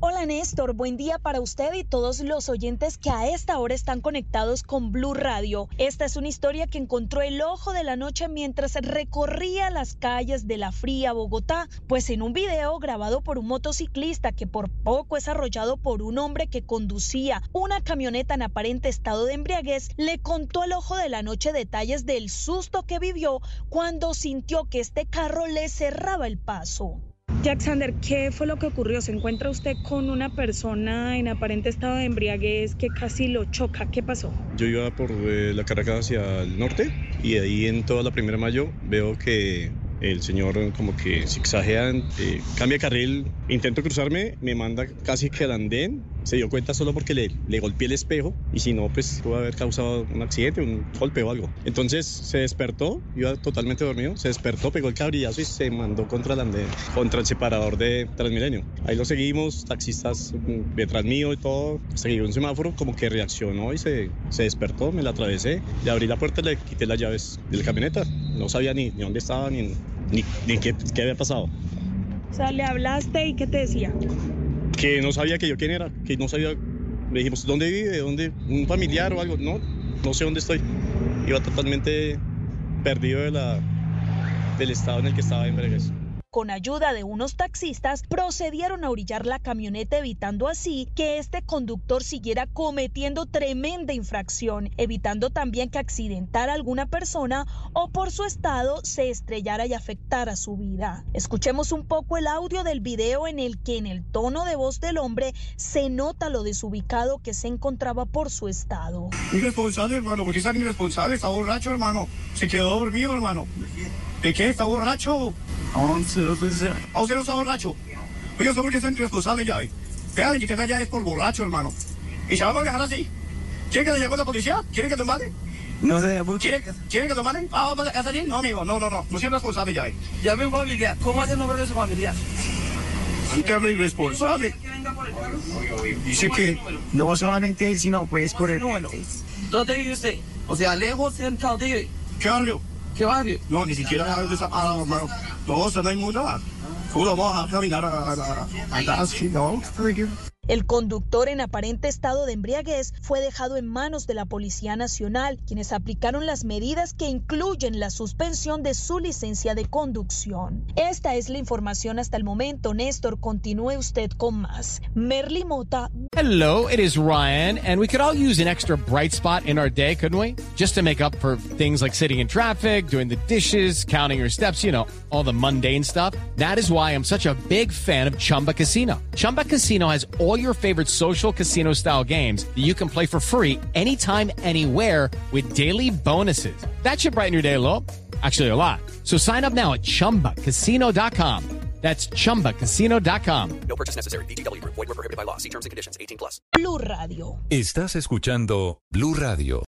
Hola Néstor, buen día para usted y todos los oyentes que a esta hora están conectados con Blue Radio. Esta es una historia que encontró el ojo de la noche mientras recorría las calles de la fría Bogotá, pues en un video grabado por un motociclista que por poco es arrollado por un hombre que conducía una camioneta en aparente estado de embriaguez, le contó al ojo de la noche detalles del susto que vivió cuando sintió que este carro le cerraba el paso. Jacksander, ¿qué fue lo que ocurrió? ¿Se encuentra usted con una persona en aparente estado de embriaguez que casi lo choca? ¿Qué pasó? Yo iba por eh, la Caracas hacia el norte y ahí en toda la primera mayo veo que el señor como que zigzaguea, eh, cambia carril, intento cruzarme, me manda casi que al andén, se dio cuenta solo porque le, le golpeé el espejo y si no, pues pudo haber causado un accidente, un golpe o algo. Entonces se despertó, iba totalmente dormido, se despertó, pegó el cabrillazo y se mandó contra el andén, contra el separador de Transmilenio. Ahí lo seguimos, taxistas mm, detrás mío y todo, seguí un semáforo, como que reaccionó y se, despertó, me la atravesé, le abrí la puerta le quité las llaves de la camioneta. No sabía ni, ni dónde estaba ni, ni, ni qué, qué había pasado. O sea, le hablaste y ¿qué te decía? que no sabía que yo quién era, que no sabía, le dijimos, ¿dónde vive? ¿Dónde? ¿Un familiar o algo? No, no sé dónde estoy. Iba totalmente perdido de la, del estado en el que estaba en Bregues. Con ayuda de unos taxistas, procedieron a orillar la camioneta evitando así que este conductor siguiera cometiendo tremenda infracción, evitando también que accidentara a alguna persona o por su estado se estrellara y afectara su vida. Escuchemos un poco el audio del video en el que en el tono de voz del hombre se nota lo desubicado que se encontraba por su estado. Irresponsable, hermano, porque es tan irresponsable, está borracho, hermano. Se quedó dormido, hermano. ¿De qué? ¿Está borracho? ¿A usted no está borracho? Oiga, ¿usted por qué es tan irresponsable ya? Vea, que te ya es por borracho, hermano. ¿Y se va a dejar así? ¿Quiere que le llame a la policía? ¿Quiere que te mande? No sé, ¿por ¿Quiere, ¿Quiere que te mande? Ah, ¿vamos a casa allí? No, amigo, no, no, no. No soy responsable ya. Llame a un familiar. ¿Cómo hace el nombre de su familiar? Usted habla irresponsable. Dice que No solamente él, sino pues por el... Bueno. ¿Dónde vive usted? O sea, lejos, cerca, ¿dónde vive? ¿Qué barrio? ¿Qué barrio? No, ni siquiera de esa ah, hermano. No, o sea, no hay muda. ¿Cómo lo vamos a caminar a, a, a, a andar así? No. El conductor en aparente estado de embriaguez fue dejado en manos de la Policía Nacional, quienes aplicaron las medidas que incluyen la suspensión de su licencia de conducción. Esta es la información hasta el momento. Néstor, continúe usted con más. Merly Mota. Hello, it is Ryan, and we could all use an extra bright spot in our day, couldn't we? Just to make up for things like sitting in traffic, doing the dishes, counting your steps, you know, all the mundane stuff. That is why I'm such a big fan of Chumba Casino. Chumba Casino has all your favorite social casino style games that you can play for free anytime, anywhere with daily bonuses. That should brighten your day a little. Actually, a lot. So sign up now at chumbacasino.com. That's chumbacasino.com. No purchase necessary. BGW. Void were prohibited by law. See terms and conditions. 18 plus. Blue Radio. Estás escuchando Blue Radio.